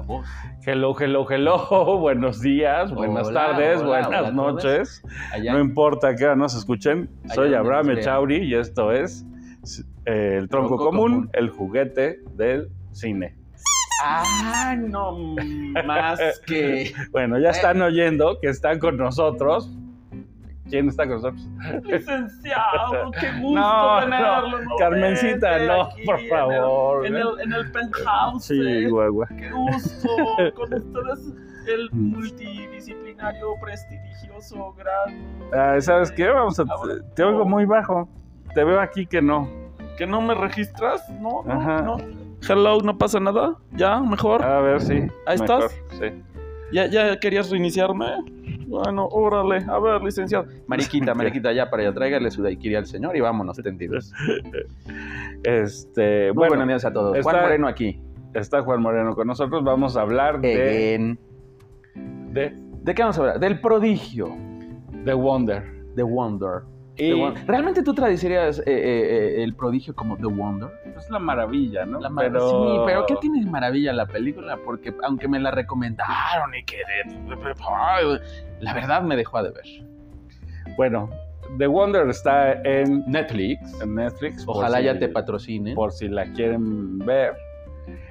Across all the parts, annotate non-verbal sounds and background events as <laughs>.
la voz. Hello, hello, hello. <laughs> Buenos días, buenas Hola, tardes, hola, buenas hola noches. Allá No importa que nos escuchen. Soy Abraham. Echauri y esto es eh, El Tronco, Tronco común, Común. el juguete del cine. Ah, no <laughs> más que. Bueno, ya están oyendo que están con nosotros. ¿Quién está con nosotros? Licenciado, <laughs> qué gusto No, tenerlo. no, Carmencita, no, por en el- favor. En el, en el penthouse. Sí, eh. guagua. Qué gusto. Con ustedes, el multidisciplinario, prestigioso, gran. Ah, ¿Sabes qué? Vamos a, Ahora- te oigo muy bajo. Te veo aquí que no. ¿Que no me registras? No, no, Ajá. no. Hello, no pasa nada. ¿Ya? ¿Mejor? A ver, sí. Ahí mejor, estás. Sí. ¿Ya, ¿Ya querías reiniciarme? Bueno, órale. A ver, licenciado. Mariquita, <laughs> mariquita, ya para allá. Tráigale su daiquiri al señor y vámonos tendidos. <laughs> Este, Muy bueno, buenos días a todos. está- Juan Moreno aquí. está Juan Moreno con nosotros. Vamos a hablar de, Again. de ¿De qué vamos a hablar? Del prodigio. The Wonder. The Wonder. ¿Realmente tú traducirías eh, eh, eh, el prodigio como The Wonder? es la maravilla, ¿no? La mar- Sí, pero ¿qué tiene de maravilla la película? Porque aunque me la recomendaron y que... La verdad me dejó a deber. Bueno, The Wonder está en, Netflix. en Netflix. Ojalá si- ya te patrocine. Por si la quieren ver.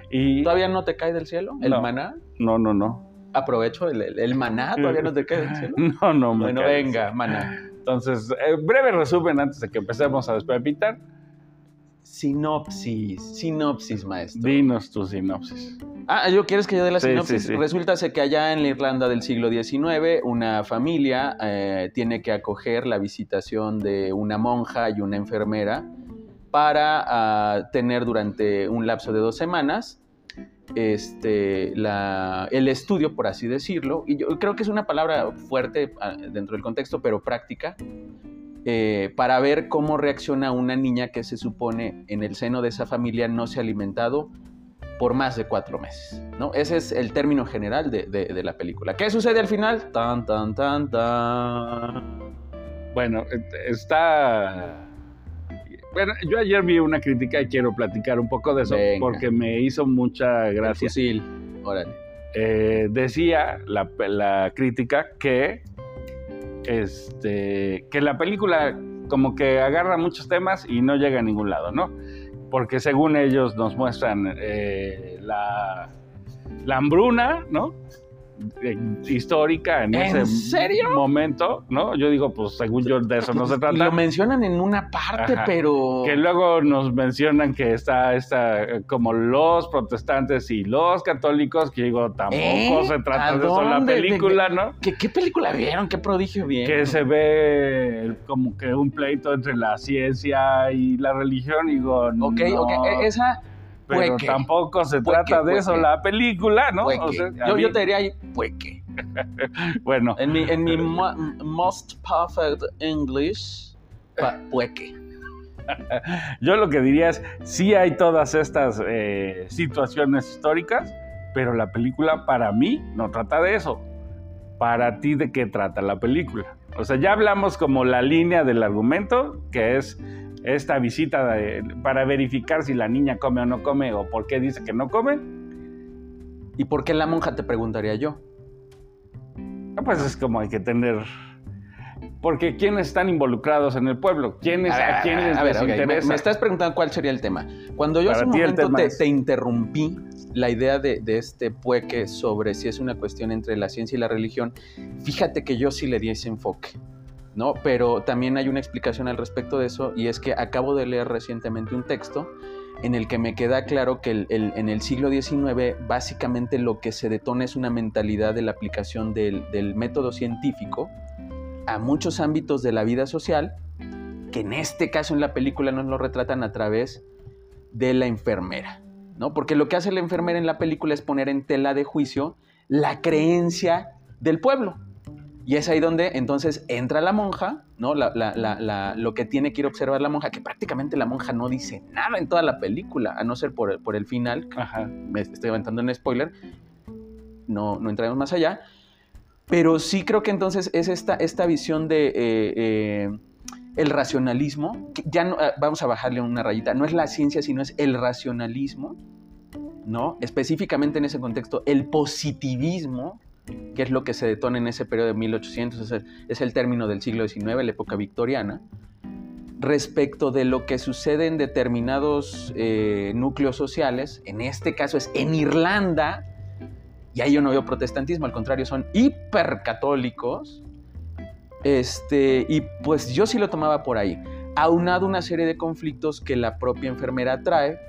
Y ¿Todavía no te cae del cielo el No. maná? no, no, no. Aprovecho el, el- el maná, ¿todavía no te cae del <laughs> cielo? No, no me Bueno, cae. venga, maná. Entonces, eh, breve resumen antes de que empecemos a despepitar. Sinopsis, sinopsis, maestro. Dinos tu sinopsis. Ah, ¿yo quieres que yo dé la Sí, sinopsis? sí, sí. Resulta que allá en la Irlanda del siglo XIX, una familia eh, tiene que acoger la visitación de una monja y una enfermera para ah, tener durante un lapso de dos semanas este, el estudio, por así decirlo. Y yo creo que es una palabra fuerte ah, dentro del contexto, pero práctica. eh, para ver cómo reacciona una niña que se supone en el seno de esa familia no se ha alimentado por más de cuatro meses, ¿no? Ese es el término general de, de- de la película. ¿Qué sucede al final? Tan, tan, tan, tan. Bueno, eh, está. Bueno, yo ayer vi una crítica y quiero platicar un poco de eso Venga. porque me hizo mucha El gracia. fusil. Órale. Eh, decía la, la crítica que, este, que la película como que agarra muchos temas y no llega a ningún lado, ¿no? Porque según ellos nos muestran eh, la, la hambruna, ¿no? Eh, histórica en, ¿En ese serio? momento, ¿no? Yo digo, pues según yo de eso no se trata. Lo mencionan en una parte, Ajá. pero... Que luego nos mencionan que está, está eh, como los protestantes y los católicos, que digo, tampoco ¿Eh? se trata ¿A de eso la película, ¿no? ¿Qué, qué película vieron? ¿Qué prodigio vieron? Que se ve como que un pleito entre la ciencia y la religión, y digo, no, Ok, ok. e- Esa... pero pueque. tampoco se Pueque, trata de eso la película, ¿no? O sea, yo, mí- yo te diría ahí, pueque. <laughs> Bueno, En mi, en mi <laughs> mo- most perfect English, pueque. Yo lo que diría es, sí hay todas estas eh, situaciones históricas, pero la película para mí no trata de eso. Para ti, ¿de qué trata la película? O sea, ya hablamos como la línea del argumento, que es esta visita de- para verificar si la niña come o no come o por qué dice que no come. ¿Y por qué la monja te preguntaría yo? Ah, Pues es como hay que tener... Porque ¿quiénes están involucrados en el pueblo? ¿Quiénes, a, quiénes a ver, les ok, me- interesa? Me, estás preguntando cuál sería el tema. Cuando yo Para hace un momento tema te, es- te interrumpí la idea de, de este pueque sobre si es una cuestión entre la ciencia y la religión, fíjate que yo sí le di ese enfoque, ¿no? Pero también hay una explicación al respecto de eso y es que acabo de leer recientemente un texto en el que me queda claro que en el siglo XIX básicamente lo que se detona es una mentalidad de la aplicación del, del método científico a muchos ámbitos de la vida social, que en este caso en la película nos lo retratan a través de la enfermera, ¿no? Porque lo que hace la enfermera en la película es poner en tela de juicio la creencia del pueblo. Y es ahí donde entonces entra la monja, ¿no? La- la- la- la- lo que tiene que ir a observar la monja, que prácticamente la monja no dice nada en toda la película, a no ser por, el- por el final, Ajá. me estoy aventando en spoiler, no, no entraremos más allá, pero sí creo que entonces es esta, esta visión de eh, eh, el racionalismo, que ya no, ah, vamos a bajarle una rayita, no es la ciencia, sino es el racionalismo, ¿no? Específicamente en ese contexto, el positivismo, que es lo que se detona en ese periodo de 1800, es el, es el término del siglo XIX, la época victoriana, respecto de lo que sucede en determinados eh, núcleos sociales, en este caso es en Irlanda, y ahí yo no veo protestantismo, al contrario, son hipercatólicos, este, y pues yo sí lo tomaba por ahí, aunado una serie de conflictos que la propia enfermera trae,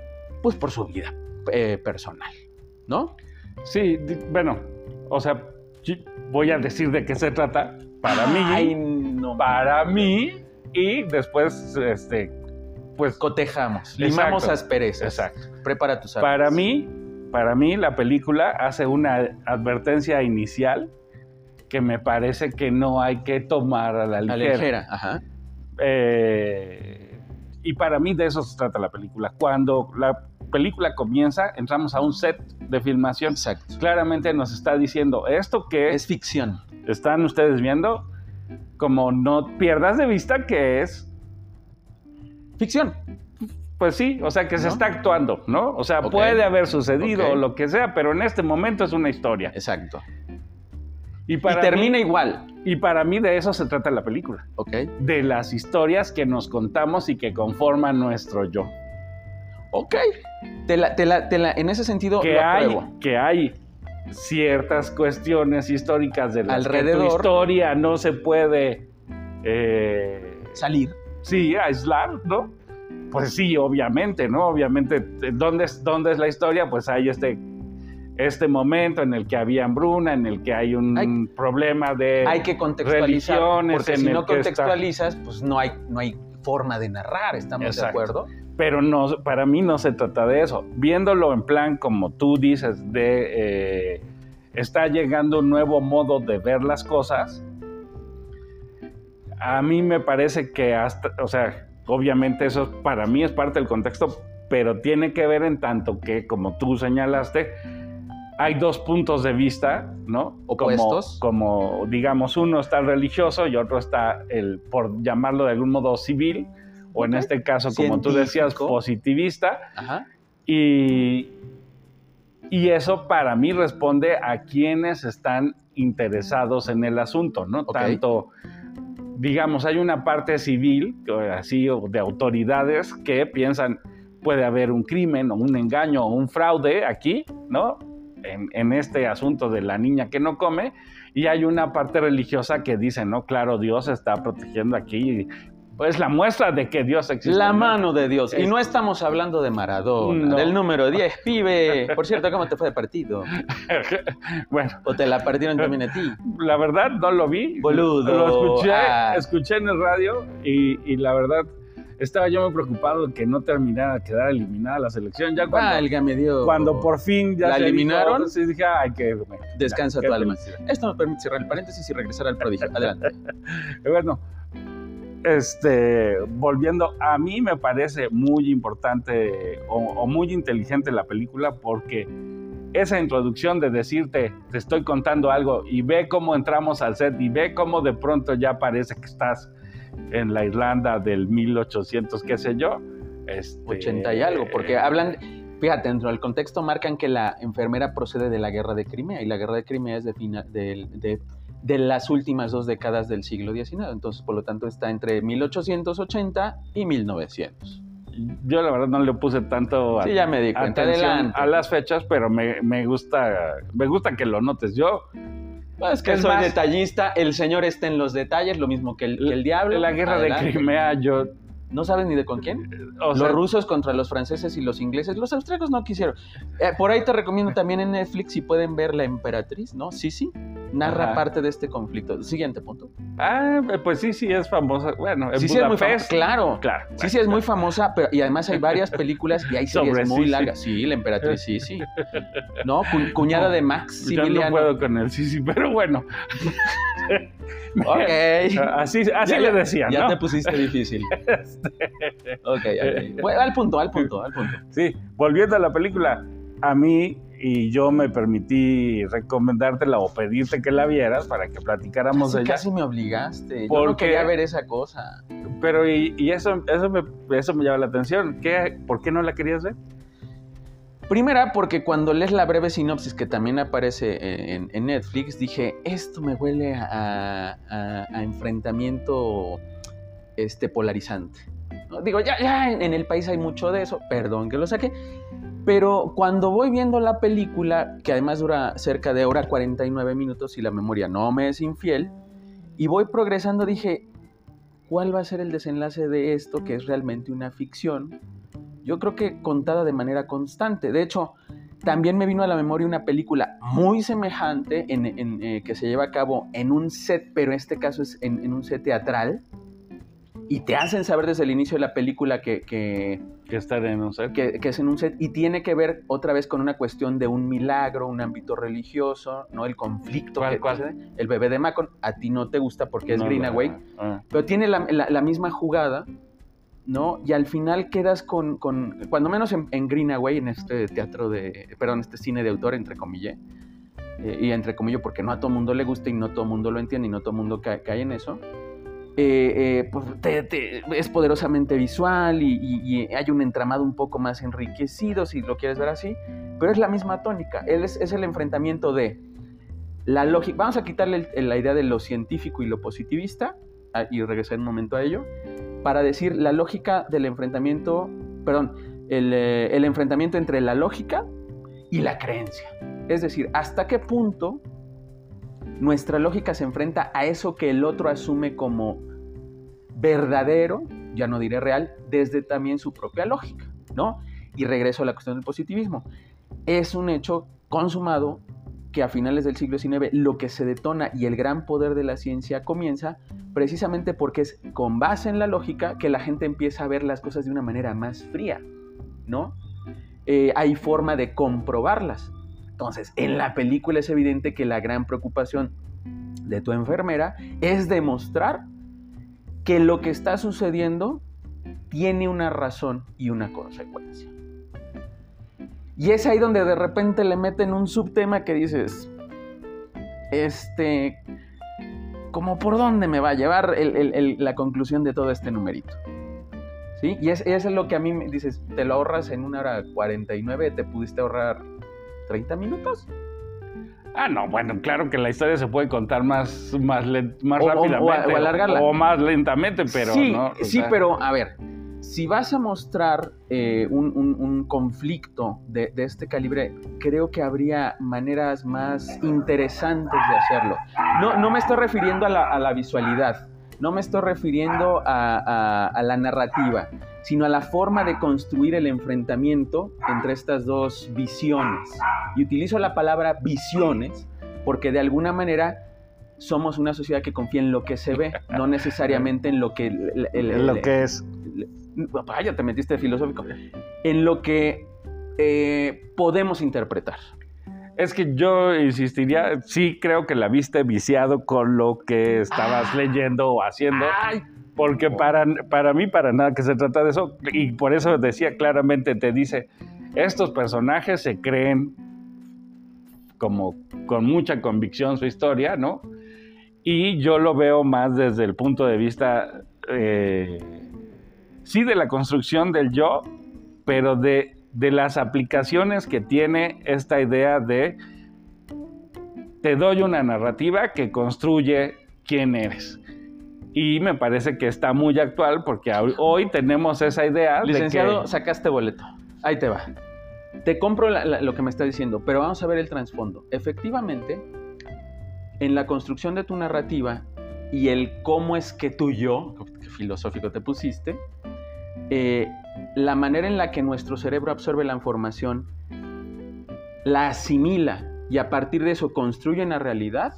pues por su vida eh, personal, ¿no? Sí, bueno, o sea, voy a decir de qué se trata para Ay, mí, no, para mí, y después, este, pues, cotejamos, Exacto. limamos asperezas. exacto. Prepara tus Para armas. mí, para mí la película hace una advertencia inicial que me parece que no hay que tomar a la La ligera. ligera, ajá. Eh, y para mí de eso se trata la película. Cuando la película comienza, entramos a un set de filmación. Exacto. Claramente nos está diciendo esto que Es ficción. están ustedes viendo, como no pierdas de vista que es, Ficción. pues sí, o sea que se está actuando, ¿no? O sea, puede haber sucedido o lo que sea, pero en este momento es una historia. Exacto. Y, termina mí, igual. y para mí de eso se trata la película, Ok. de las historias que nos contamos y que conforman nuestro yo. Ok. Te la, te la, te la, en ese sentido, que lo hay, apruebo. que hay ciertas cuestiones históricas de las que Alrededor. tu historia no se puede, eh, Salir. sí, aislar, ¿no? Pues sí, obviamente, ¿no? Obviamente, ¿dónde es, dónde es la historia? Pues hay este, este momento en el que había hambruna, en el que hay un Hay- problema de... Hay que contextualizar. Porque en si no está- contextualizas, pues no hay, no hay forma de narrar. ¿Estamos Exacto. de acuerdo? Pero no, para mí no se trata de eso. Viéndolo en plan, como tú dices, de eh, está llegando un nuevo modo de ver las cosas. A mí me parece que hasta, o sea, obviamente eso para mí es parte del contexto, pero tiene que ver en tanto que, como tú señalaste, hay dos puntos de vista, ¿no? Opuestos. Como, como, digamos, uno está el religioso y otro está el, por llamarlo de algún modo, civil, o en este caso, como tú decías, positivista. Ajá. Y, y eso para mí responde a quienes están interesados en el asunto, ¿no? Tanto, digamos, hay una parte civil, así, de autoridades que piensan puede haber un crimen o un engaño o un fraude aquí, ¿no? En, en este asunto de la niña que no come. Y hay una parte religiosa que dice, no, claro, Dios está protegiendo aquí. Pues la muestra de que Dios existe. La ¿no? mano de Dios. Y no estamos hablando de Maradona, No. del número <laughs> 10, pibe. Por cierto, ¿cómo te fue de partido? <laughs> bueno, ¿O te la partieron también a ti? <laughs> la verdad no lo vi. Boludo. Lo escuché, Ah. escuché en el radio y, y la verdad estaba yo muy preocupado de que no terminara, quedara eliminada la selección. Ya cuando, cuando por fin ya ¿La se dijo, eliminaron? sí dije, ay, que bueno, Descansa ya, tu alma. felicidad. Esto nos permite cerrar el paréntesis y regresar al prodigio. <laughs> Adelante. Bueno, este, volviendo, a mí me parece muy importante o, o muy inteligente la película porque esa introducción de decirte, te estoy contando algo y ve cómo entramos al set y ve cómo de pronto ya parece que estás en la Irlanda del 1800, qué sé yo. Este, 80 y algo, porque hablan, fíjate, dentro del contexto marcan que la enfermera procede de la guerra de Crimea y la guerra de Crimea es de, fina- del- de, de las últimas dos décadas del siglo XIX, entonces por lo tanto está entre 1880 y 1900. Yo la verdad no le puse tanto Sí, ya me di cuenta, atención a las fechas, pero me, me gusta, me gusta que lo notes. Yo Es que Es soy más- detallista, el señor está en los detalles, lo mismo que el, que el diablo. la guerra Adelante. de Crimea, yo ¿No sabes ni de con quién? o los rusos contra los franceses y los ingleses. Los austriacos no quisieron. Eh, por ahí te recomiendo también en Netflix si pueden ver La Emperatriz, ¿no? Sí, sí. Narra Ajá. parte de este conflicto. Siguiente punto. Ah, pues sí, sí, es famosa. Bueno, en sí, sí, es muy famosa. Claro. Claro. Sí, sí, es muy famosa, pero, y además hay varias películas y hay <laughs> series Sobre muy Sisi. largas. Sí, La Emperatriz, sí, sí. No, cu- cuñada de Max Yo no puedo con el sí, sí, pero bueno. <laughs> Ok. <laughs> Así, así Ya- le ya- decían, Ya te pusiste difícil. Ok, ok. Bueno, al punto, al punto, al punto. Sí, volviendo a la película, a mí y yo me permití recomendártela o pedirte que la vieras para que platicáramos Casi, de ella. casi me obligaste. Yo ¿Por no qué? quería ver esa cosa. Pero y, y eso, eso, me, eso me llama la atención. ¿Qué, ¿Por qué no la querías ver? Primera, porque cuando lees la breve sinopsis que también aparece en, en Netflix, dije, esto me huele a, a- a enfrentamiento este, polarizante. ¿no? Digo, ya, ya en, en el país hay mucho de eso, perdón que lo saqué, pero cuando voy viendo la película, que además dura cerca de hora 49 minutos y la memoria no me es infiel, y voy progresando, dije, ¿cuál va a ser el desenlace de esto que es realmente una ficción? Yo creo que contada de manera constante. De hecho, también me vino a la memoria una película muy semejante en, eh, que se lleva a cabo en un set, pero en este caso es en un set teatral. Y te hacen saber desde el inicio de la película que, que, Que estar en un set. que, que es en un set y tiene que ver otra vez con una cuestión de un milagro, un ámbito religioso, ¿no? El conflicto ¿Cuál, que cuál? El bebé de Macon, a ti no te gusta porque es No, Greenaway, no, pero tiene la, la- la misma jugada, ¿no? Y al final quedas con, con cuando menos en, en Greenaway, en este teatro de, perdón, este cine de autor, entre comillas, eh, y entre comillas porque no a todo mundo le gusta y no todo mundo lo entiende y no todo mundo ca- cae en eso, eh, eh, pues es poderosamente visual y, hay un entramado un poco más enriquecido, si lo quieres ver así, pero es la misma tónica, es, es el enfrentamiento de la lógica, vamos a quitarle la idea de lo científico y lo positivista, ah, y regresar un momento a ello, para decir la lógica del enfrentamiento, perdón, el, eh, el enfrentamiento entre la lógica y la creencia. Es decir, hasta qué punto nuestra lógica se enfrenta a eso que el otro asume como verdadero, ya no diré real, desde también su propia lógica, ¿no? Y regreso a la cuestión del positivismo. Es un hecho consumado que a finales del siglo XIX lo que se detona y el gran poder de la ciencia comienza precisamente porque es con base en la lógica que la gente empieza a ver las cosas de una manera más fría, ¿no? Eh, hay forma de comprobarlas. Entonces, en la película es evidente que la gran preocupación de tu enfermera es demostrar que lo que está sucediendo tiene una razón y una consecuencia. Y es ahí donde de repente le meten un subtema que dices, este, como por dónde me va a llevar la conclusión de todo este numerito. ¿Sí? Y es, es lo que a mí me dices, te lo ahorras en una hora 49, te pudiste ahorrar 30 minutos. Ah, no, bueno, claro que la historia se puede contar más, más, más O- rápidamente. o alargarla. O más lentamente, pero sí, no. sí, sea, pero a ver, si vas a mostrar eh, un, un- un conflicto de, de este calibre, creo que habría maneras más interesantes de hacerlo. No, no me estoy refiriendo a la, a la visualidad, no me estoy refiriendo a, a- a la narrativa, sino a la forma de construir el enfrentamiento entre estas dos visiones. Y utilizo la palabra visiones porque de alguna manera somos una sociedad que confía en lo que se ve, no necesariamente en lo que... el- el- el- lo que es. Vaya, te metiste filosófico. En lo que eh, podemos interpretar. Es que yo insistiría, sí creo que la viste viciado con lo que estabas Ah. leyendo o haciendo. Ay, Porque para, para mí, para nada que se trata de eso, y por eso decía claramente, te dice, estos personajes se creen como con mucha convicción su historia, ¿no? Y yo lo veo más desde el punto de vista, eh, sí, de la construcción del yo, pero de, de las aplicaciones que tiene esta idea de, te doy una narrativa que construye quién eres. Y me parece que está muy actual porque hoy- tenemos esa idea licenciado, de que... sacaste boleto. Ahí te va. Te compro lo que me está diciendo, pero vamos a ver el trasfondo. Efectivamente, en la construcción de tu narrativa y el cómo es que tú yo, filosófico te pusiste, eh, la manera en la que nuestro cerebro absorbe la información, la asimila y a partir de eso construye una realidad,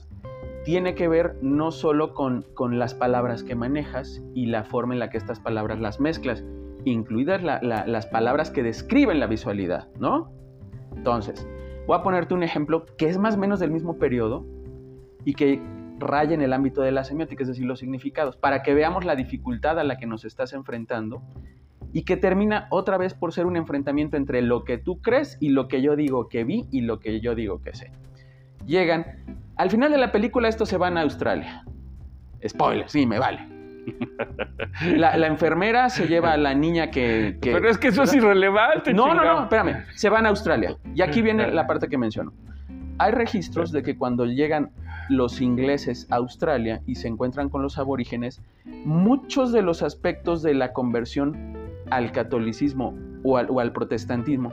tiene que ver no solo con, con las palabras que manejas y la forma en la que estas palabras las mezclas, incluidas la- la- las palabras que describen la visualidad, ¿no? Entonces, voy a ponerte un ejemplo que es más o menos del mismo periodo y que raya en el ámbito de la semiótica, es decir, los significados, para que veamos la dificultad a la que nos estás enfrentando y que termina otra vez por ser un enfrentamiento entre lo que tú crees y lo que yo digo que vi y lo que yo digo que sé. Llegan, al final de la película estos se van a Australia. Spoiler, sí, me vale. La, la enfermera se lleva a la niña que... que- Pero es que eso es irrelevante. No, no, chingado. no, espérame. Se van a Australia. Y aquí viene la parte que menciono. Hay registros de que cuando llegan los ingleses a Australia y se encuentran con los aborígenes, muchos de los aspectos de la conversión al catolicismo o al, o al protestantismo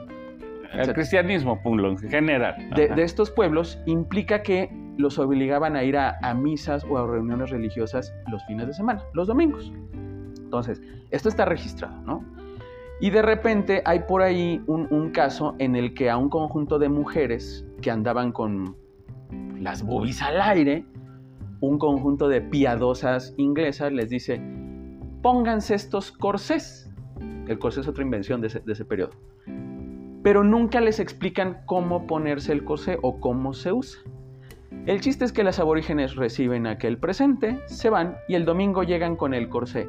El cristianismo, punto, en general. de estos pueblos implica que los obligaban a ir a, misas o a reuniones religiosas los fines de semana, los domingos. Entonces, esto está registrado, ¿no? Y de repente hay por ahí un, un caso en el que a un conjunto de mujeres que andaban con las boobies al aire, un conjunto de piadosas inglesas les dice, pónganse estos corsés. El corsé es otra invención de ese, de ese periodo. Pero nunca les explican cómo ponerse el corsé o cómo se usa. El chiste es que las aborígenes reciben aquel presente, se van y el domingo llegan con el corsé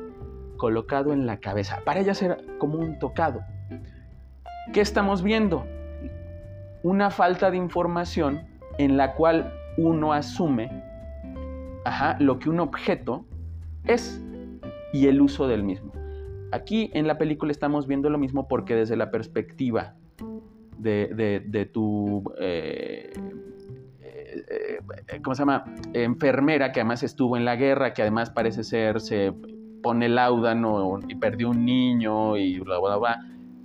colocado en la cabeza. Para ellas era como un tocado. ¿Qué estamos viendo? Una falta de información en la cual uno asume ajá, lo que un objeto es y el uso del mismo. Aquí en la película estamos viendo lo mismo porque desde la perspectiva de, de- tu, eh, eh, ¿cómo se llama? Enfermera que además estuvo en la guerra, que además parece ser, se pone láudano y perdió un niño y bla, bla, bla,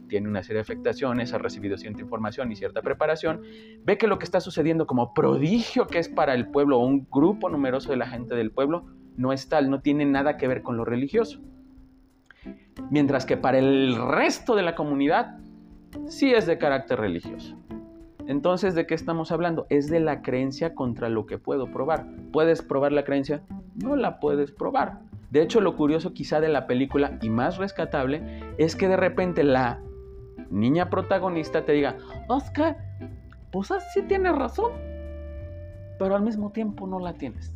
tiene una serie de afectaciones, ha recibido cierta información y cierta preparación, ve que lo que está sucediendo como prodigio que es para el pueblo un grupo numeroso de la gente del pueblo, no es tal, no tiene nada que ver con lo religioso. Mientras que para el resto de la comunidad sí es de carácter religioso. Entonces, ¿de qué estamos hablando? Es de la creencia contra lo que puedo probar. ¿Puedes probar la creencia? No la puedes probar. De hecho, lo curioso quizá de la película y más rescatable es que de repente la niña protagonista te diga, Oscar, pues sí tienes razón, pero al mismo tiempo no la tienes.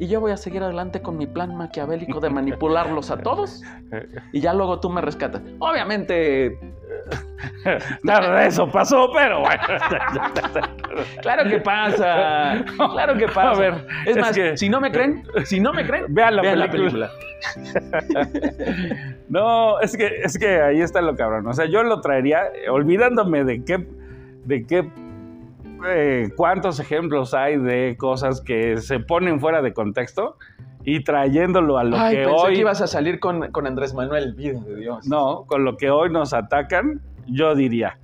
Y yo voy a seguir adelante con mi plan maquiavélico de <laughs> manipularlos a todos. <laughs> Y ya luego tú me rescatas. Obviamente, Nada de eso pasó, pero bueno. claro que pasa. Claro que pasa. A ver, es, es más, que- si no me creen, si no me creen, Vean la vean película. <laughs> No, es que, es que ahí está lo cabrón. O sea, yo lo traería olvidándome de qué, de qué, eh, cuántos ejemplos hay de cosas que se ponen fuera de contexto y trayéndolo a lo Ay, que pensé hoy, que ibas a salir con, con Andrés Manuel, vida de Dios. no, con lo que hoy nos atacan, yo diría,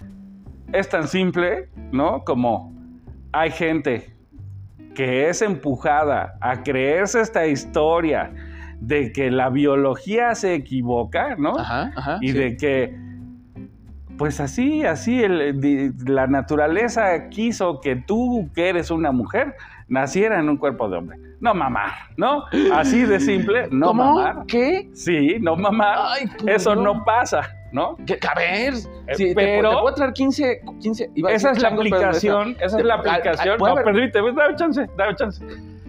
es tan simple, ¿no? Como hay gente que es empujada a creerse esta historia de que la biología se equivoca, ¿no? Ajá, ajá. y sí. de que, pues así, así, el- la naturaleza quiso que tú, que eres una mujer, naciera en un cuerpo de hombre. No mamar, ¿no? Así de simple, no ¿Cómo? mamar. ¿Qué? Sí, no mamar. Ay, por Eso no pasa, ¿no? ¿Qué? A ver, Eh, sí, te- pero- te, puedo traer 15, 15 iba a Esa es la aplicación, esa es la aplicación. ¿puede No, haber- permíteme, dame chance, dame chance.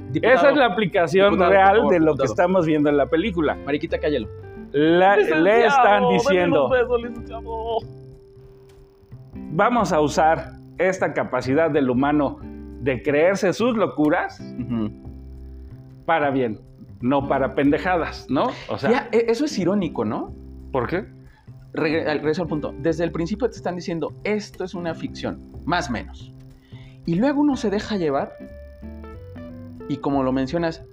Diputado, Esa es la aplicación Diputado, real favor, de lo que estamos viendo en la película. Mariquita, cállalo. La- le están diciendo, besos, vamos a usar esta capacidad del humano de creerse sus locuras Ujú. Para bien, no para pendejadas, ¿no? O sea, Ya, e- eso es irónico, ¿no? ¿por qué? Al- regreso al punto. Desde el principio te están diciendo, esto es una ficción, más o menos. Y luego uno se deja llevar y como lo mencionas,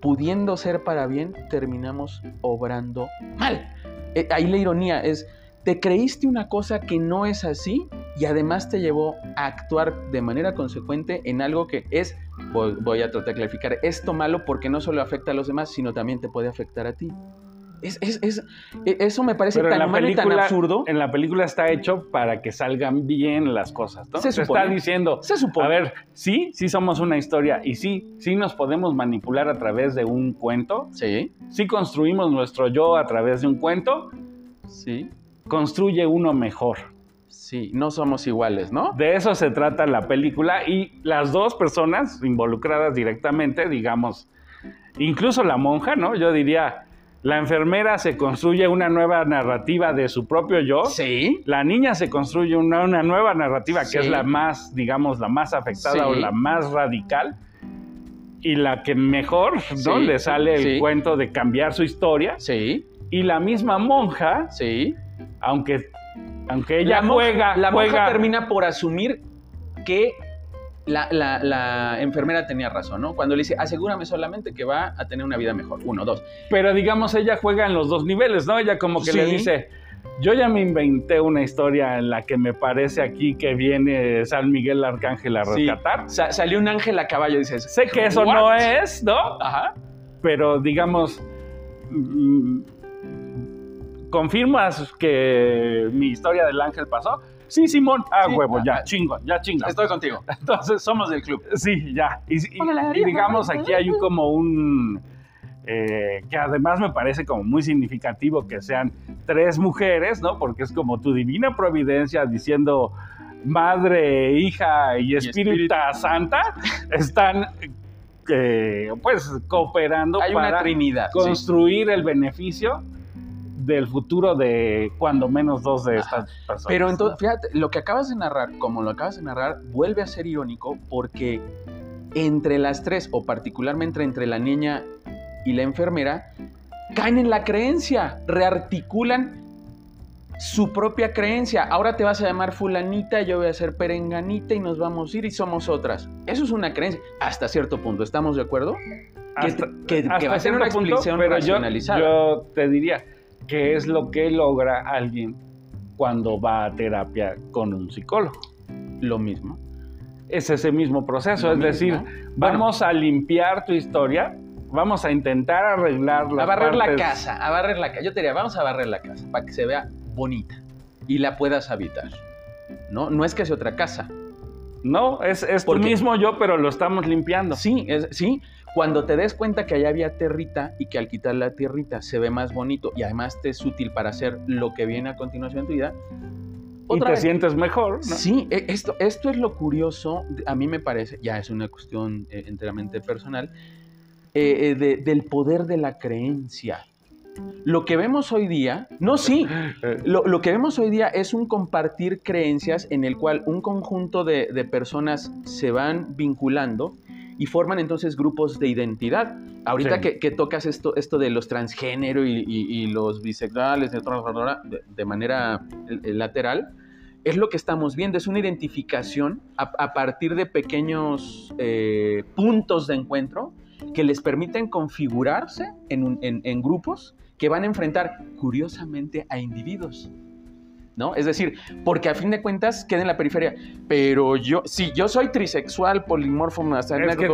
pudiendo ser para bien, terminamos obrando mal. Eh, ahí la ironía es, te creíste una cosa que no es así y además te llevó a actuar de manera consecuente en algo que es, voy, voy a tratar de clarificar, esto malo porque no solo afecta a los demás, sino también te puede afectar a ti. Es, es- es- e- eso me parece Pero tan y tan absurdo. en la película está hecho para que salgan bien las cosas, ¿no? Se Se está diciendo, Se supone. a ver, sí, sí somos una historia y sí, sí nos podemos manipular a través de un cuento, Sí, sí construimos nuestro yo a través de un cuento, sí, construye uno mejor. Sí. No somos iguales, ¿no? De eso se trata la película y las dos personas involucradas directamente, digamos, incluso la monja, ¿no? Yo diría, la enfermera se construye una nueva narrativa de su propio yo. Sí. La niña se construye una, una nueva narrativa que es la más, digamos, la más afectada Sí. o la más radical. y la que mejor, ¿no? Sí, Le sale el cuento de cambiar su historia. Sí, Y la misma monja, sí. aunque, aunque ella la juega, la monja juega termina por asumir que la, la- la enfermera tenía razón, ¿no? Cuando le dice, asegúrame solamente que va a tener una vida mejor. Uno, dos. pero digamos ella juega en los dos niveles, ¿no? Ella como que le Sí. dice, yo ya me inventé una historia en la que me parece aquí que viene San Miguel Arcángel a Sí. rescatar. Sa- salió un ángel a caballo, dices. Sé que eso "What?". no es, ¿no? Ajá. Pero digamos, mm, ¿confirmas que mi historia del ángel pasó? Sí, Simón. Ah, Sí. huevo, ya, Ah, chingo, ya chingo. Estoy contigo. <laughs> Entonces, Somos del club. Sí, ya. Y, y- Hola, y digamos, aquí hay como un... eh, que además me parece como muy significativo que sean tres mujeres, ¿no? Porque es como tu divina providencia diciendo madre, hija y espírita santa están eh, pues cooperando Hay para una trinidad. sí. construir el beneficio del futuro de cuando menos dos de estas personas. Pero entonces, fíjate, lo que acabas de narrar, como lo acabas de narrar, vuelve a ser irónico porque entre las tres, o particularmente entre la niña y la enfermera, caen en la creencia, rearticulan su propia creencia. Ahora te vas a llamar fulanita, yo voy a ser perenganita y nos vamos a ir y somos otras. Eso es una creencia, hasta cierto punto, ¿estamos de acuerdo? que- que- que hasta va a ser una explicación pero yo, racionalizada. yo te diría que es lo que logra alguien cuando va a terapia con un psicólogo. Lo mismo. Es ese mismo proceso, Lo es mismo. decir, vamos a limpiar tu historia, vamos a intentar arreglar las A barrer la casa, a barrer la casa. Yo te diría, vamos a barrer la casa para que se vea bonita y la puedas habitar. No, no es que sea otra casa. No, es, es tu mismo yo, pero lo estamos limpiando. Sí, es, sí. Cuando te des cuenta que allá había tierrita y que al quitar la tierrita se ve más bonito y además te es útil para hacer lo que viene a continuación en tu vida. y te vez. sientes mejor, ¿no? Sí, e- esto, esto es lo curioso, a mí me parece, ya es una cuestión eh, enteramente personal, eh, eh, de- del poder de la creencia. Lo que vemos hoy día, no, sí, <laughs> lo, lo que vemos hoy día es un compartir creencias en el cual un conjunto de, de personas se van vinculando y forman entonces grupos de identidad. Ahorita Sí. que, que tocas esto, esto de los transgénero y, y- y los bisexuales de, manera eh, lateral, es lo que estamos viendo, es una identificación a, a partir de pequeños eh, puntos de encuentro que les permiten configurarse en, un- en- en grupos que van a enfrentar, curiosamente, a individuos. ¿No? Es decir, porque a fin de cuentas queda en la periferia. Pero yo, sí, yo soy trisexual, polimorfo, Es que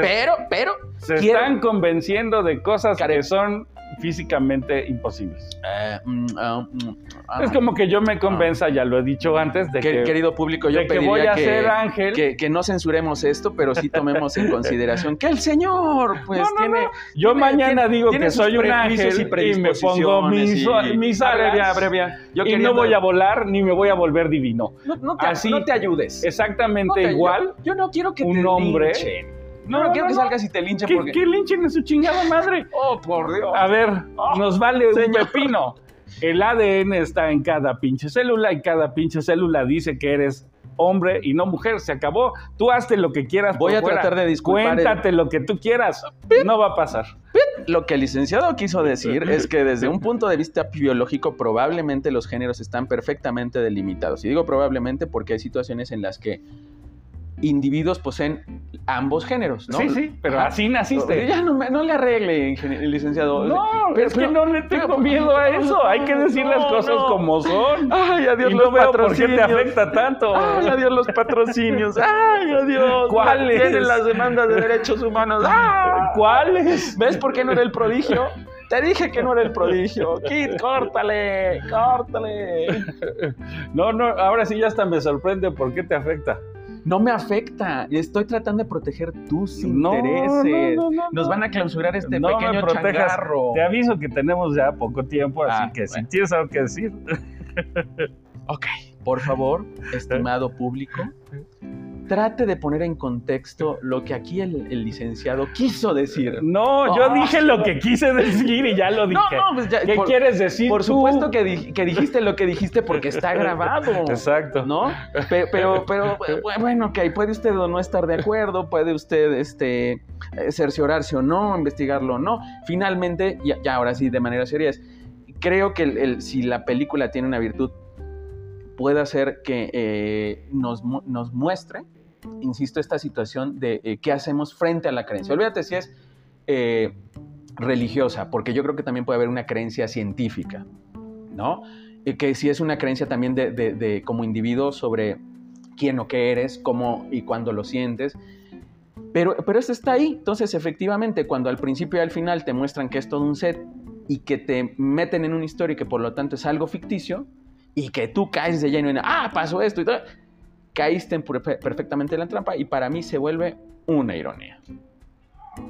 pero, pero, Se quiero- están convenciendo de cosas Care- que son físicamente imposibles. eh, mm, ah, mm, ah, Es como que yo me convenza, ya lo he dicho antes, de que- que, querido público, yo de que voy a que, ser ángel. que, que no censuremos esto, pero sí tomemos en <laughs> consideración que el Señor, pues, No, no, tiene... yo tiene- mañana tiene- digo tiene que soy un ángel y, me pongo mis, mis Abrevia, abrevia. Yo y no voy a volar ni me voy a volver divino. No, no te, Así- no te ayudes. No Exactamente te- igual. Yo, yo no quiero que un te hombre- linchen. No, no, quiero que salgas y te linchen ¿Qué, porque... qué linchen en su chingada madre? <laughs> Oh, por Dios. A ver, nos vale un Señor. pepino. El ADN está en cada pinche célula y cada pinche célula dice que eres hombre y no mujer. Se acabó. Tú hazte lo que quieras. Voy a fuera. tratar de disculpar el- Cuéntate lo que tú quieras. No va a pasar. Lo que el licenciado quiso decir es que desde un punto de vista biológico probablemente los géneros están perfectamente delimitados. Y digo probablemente porque hay situaciones en las que individuos poseen ambos géneros, ¿no? Sí, sí, pero Ajá. así naciste. Ya no, no le arregle, licenciado. No, Pero- es que no le tengo pero- miedo a eso. Hay que decir las cosas no. como son. Ay, adiós Y los no veo por qué te afecta tanto. Ay, adiós los patrocinios. Ay, adiós. ¿Cuáles? Vienen las demandas de derechos humanos. ¡Ah! ¿Cuáles? ¿Ves por qué no era el prodigio? Te dije que no era el prodigio. Kid, córtale, córtale. No, no, ahora sí ya hasta me sorprende por qué te afecta. No me afecta. Estoy tratando de proteger tus No, intereses. no, no, no, Nos no. van a clausurar este No me pequeño protejas. changarro. Te aviso que tenemos ya poco tiempo, así Ah, que si bueno. tienes algo que decir. Ok, por favor, <laughs> estimado público, trate de poner en contexto lo que aquí el, el licenciado quiso decir. No, yo Oh. dije lo que quise decir y ya lo dije. No, no, pues ya- ¿Qué por- quieres decir Por tú? supuesto que, di- que dijiste lo que dijiste porque está <laughs> grabado. Exacto. ¿No? Pe- Pero, pero, bueno, ok, puede usted o no estar de acuerdo, puede usted este, cerciorarse o no, investigarlo o no. Finalmente, ya, ya ahora sí, de manera seria, es, creo que el- el- si la película tiene una virtud, puede hacer que eh, nos, mu- nos muestre, insisto, esta situación de eh, qué hacemos frente a la creencia. Olvídate si es eh, religiosa, porque yo creo que también puede haber una creencia científica, ¿no? Y que si es una creencia también de, como individuo sobre quién o qué eres, cómo y cuándo lo sientes. Pero, pero esto está ahí. Entonces, efectivamente, cuando al principio y al final te muestran que es todo un set y que te meten en una historia y que por lo tanto es algo ficticio y que tú caes de lleno en, ah, pasó esto y caíste en perfe- perfectamente en la trampa y para mí se vuelve una ironía.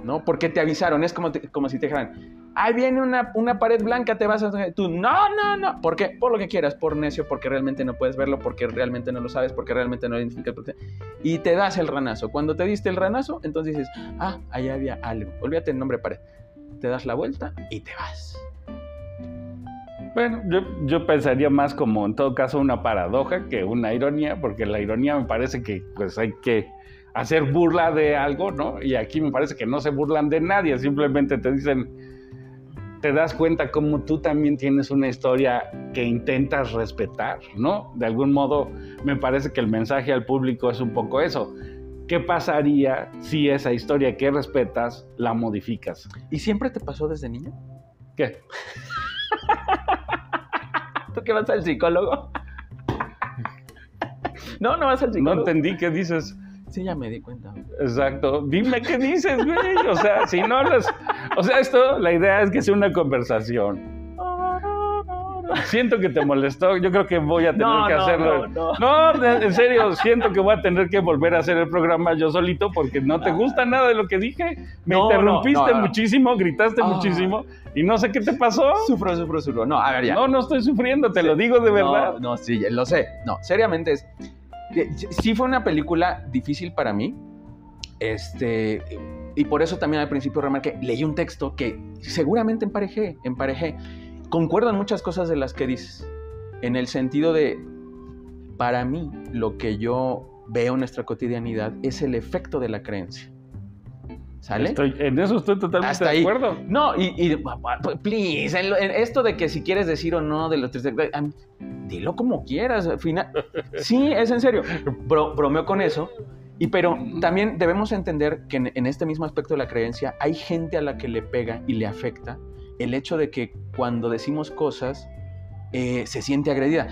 ¿No? Porque te avisaron, es como, te- como si te dijeran, ahí viene una, una pared blanca, te vas a... Tú, no, no, no. ¿Por qué? Por lo que quieras, por necio, porque realmente no puedes verlo, porque realmente no lo sabes, porque realmente no lo identificas. porque- Y te das el ranazo. Cuando te diste el ranazo, entonces dices, ah, allá había algo. Olvídate el nombre pared. Te das la vuelta y te vas. Bueno, yo, yo pensaría más como en todo caso una paradoja que una ironía, porque la ironía me parece que pues hay que hacer burla de algo, ¿no? Y aquí me parece que no se burlan de nadie, simplemente te dicen, te das cuenta cómo tú también tienes una historia que intentas respetar, ¿no? De algún modo me parece que el mensaje al público es un poco eso. ¿Qué pasaría si esa historia que respetas la modificas? ¿Y siempre te pasó desde niño? ¿Qué? <laughs> <laughs> ¿Tú qué vas al psicólogo? <laughs> no, no vas al No psicólogo. entendí qué dices. Sí, ya me di cuenta. Exacto. Dime qué dices, güey. O sea, si no las. O sea, esto, la idea es que sea una conversación. Siento que te molestó. Yo creo que voy a tener No, que no, hacerlo. no, no. En serio, siento que voy a tener que volver a hacer el programa yo solito porque no te gusta nada de lo que dije. Me interrumpiste muchísimo, gritaste Ah. muchísimo y no sé qué te pasó. Sufro, sufro, sufro. No, a ver, ya. No, no estoy sufriendo, te lo digo de verdad. No, sí, lo sé. No, seriamente es. Sí fue una película difícil para mí. Este. Y por eso también al principio remarqué, leí un texto que seguramente emparejé, emparejé. Concuerdo en muchas cosas de las que dices. En el sentido de, para mí, lo que yo veo en nuestra cotidianidad es el efecto de la creencia. ¿Sale? Estoy- en eso estoy totalmente Hasta de ahí. acuerdo. No, y, y, please, en, lo- en esto de que si quieres decir o no de los dilo como quieras. Al final, <laughs> sí, es en serio. Bro- bromeo con eso. Y pero también debemos entender que en, en este mismo aspecto de la creencia hay gente a la que le pega y le afecta el hecho de que cuando decimos cosas eh, se siente agredida.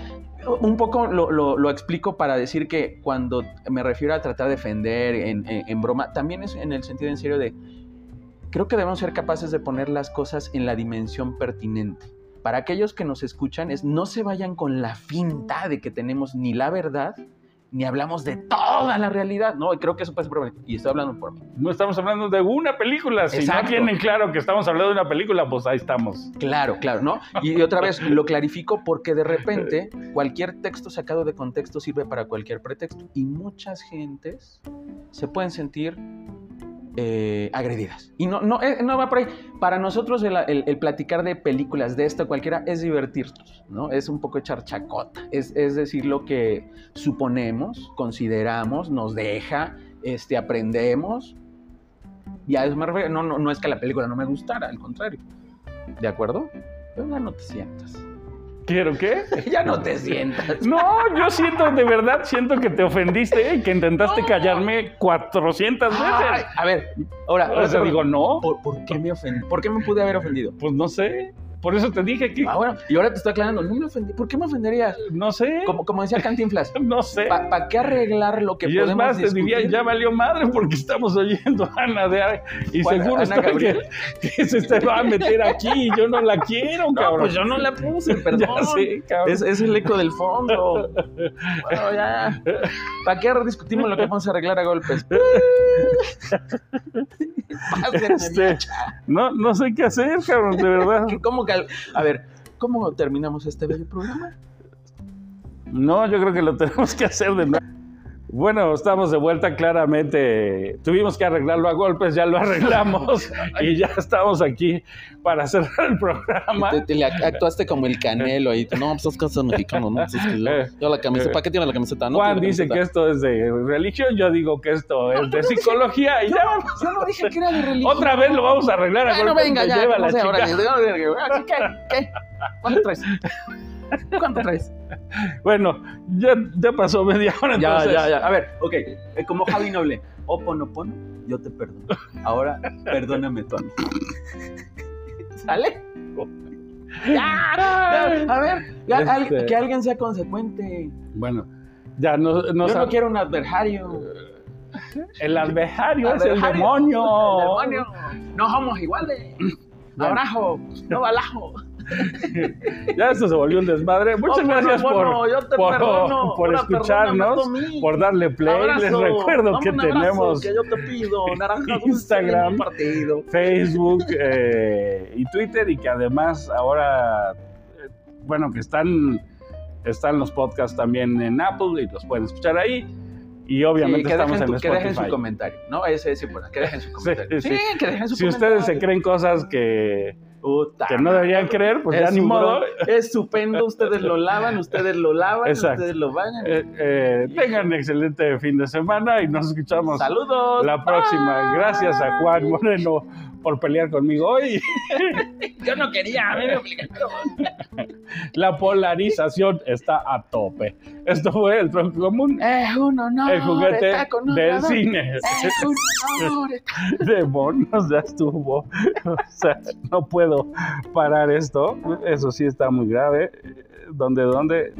Un poco lo, explico para decir que cuando me refiero a tratar de defender en, en- en broma, también es en el sentido en serio de, creo que debemos ser capaces de poner las cosas en la dimensión pertinente. Para aquellos que nos escuchan, es no se vayan con la finta de que tenemos ni la verdad, ni hablamos de toda la realidad. No, y creo que eso puede ser problemático. Y estoy hablando por mí. No estamos hablando de una película. Si Exacto. no tienen claro que estamos hablando de una película, pues ahí estamos. Claro, claro, ¿no? Y otra vez lo clarifico porque de repente cualquier texto sacado de contexto sirve para cualquier pretexto. Y muchas gentes se pueden sentir eh, agredidas. Y no, no, eh, no va por ahí. Para nosotros el, el- el platicar de películas de esta cualquiera es divertirnos, ¿no? Es un poco echar chacota. Es, es decir lo que suponemos, consideramos, nos deja, este, aprendemos. Y a eso me refiero. No, no, no es que la película no me gustara, al contrario. ¿De acuerdo? Pero ya no te sientas. ¿Quiero qué? <laughs> ya no te sientas. No, yo siento, de verdad, siento que te ofendiste y que intentaste No. callarme 400 Ay, veces. a ver, ahora, ahora O sea, te digo, no, ¿por, por qué me ofendí? ¿Por qué me pude haber ofendido? pues no sé. Por eso te dije que, Ah, bueno, y ahora te estoy aclarando, no me ofendí. ¿Por qué me ofenderías? no sé, Como, como decía Cantinflas, <laughs> no sé. ¿para qué arreglar lo que y es podemos más, te discutir? diría, ya valió madre porque estamos oyendo a Ana de Ar- y seguro ¿Ana está <laughs> que, se te va a meter aquí y yo no la quiero, No, cabrón. pues yo no la puse, <laughs> perdón. Ya sé, cabrón. Es, es el eco del fondo. Bueno, ya. ¿Para qué discutimos lo que vamos a arreglar a golpes? Pásenme, Este, no, no sé qué hacer, cabrón, de verdad. ¿Cómo A ver, ¿cómo terminamos este bello programa? No, yo creo que lo tenemos que hacer de nuevo. Bueno, estamos de vuelta claramente. Tuvimos que arreglarlo a golpes, ya lo arreglamos y ya estamos aquí para cerrar el programa. Te, te le actuaste como el canelo ahí. No, pues es mexicano, ¿no? Pues yo, yo la camiseta. ¿Para qué tiene la camiseta? No Juan tiene dice que camiseta. esto es de religión, yo digo que esto es de psicología y Yo, ya. yo no dije que era de religión. Otra vez lo vamos a arreglar a golpes. venga, me ya. lleva no la chica. ahora, ¿Qué? ¿Qué? ¿Cuánto traes? ¿Cuánto traes? <laughs> Bueno, ya, ya pasó media hora Ya, entonces. ya, ya. A ver, ok. eh, como Javi Noble. Oponopono, yo te perdono. Ahora, perdóname tú a mí. ¿Sale? Ya, ya, a ver, ya, al- Este- que alguien sea consecuente. Bueno, ya no, no Yo sab- no quiero un adversario. El adversario es el demonio. El demonio. No somos iguales. Bueno. Abrajo, no balajo. Ya esto se volvió un desmadre. Muchas gracias por, Oponopono, yo te por- perdono. <laughs> por escucharnos, por darle play. Abrazo. Les recuerdo que tenemos que yo te pido, Instagram. partido. Facebook eh, y Twitter y que además ahora, eh, bueno, que están, están los podcasts también en Apple y los pueden escuchar ahí. Y obviamente Sí, estamos dejen, en tu- que dejen su Spotify. comentario, ¿no? Ese es importante, que dejen su comentario. Sí, Sí, sí. que dejen su Si comentario. ustedes se creen cosas que, Que no deberían creer, pues Es ya ni modo. Es estupendo, ustedes lo lavan, <laughs> ustedes lo lavan, Exacto. ustedes lo bañan. Eh, eh, tengan un excelente fin de semana y nos escuchamos Saludos. la próxima. Gracias a Juan Moreno por pelear conmigo hoy. <laughs> Yo no quería, a mí me obligaron. La polarización está a tope. Esto fue el tronco común, Es un honor. el juguete estar con un del cine. Es un <laughs> honor. estar- De monos ya estuvo. O sea, no puedo parar esto. Eso sí está muy grave. ¿Dónde, dónde?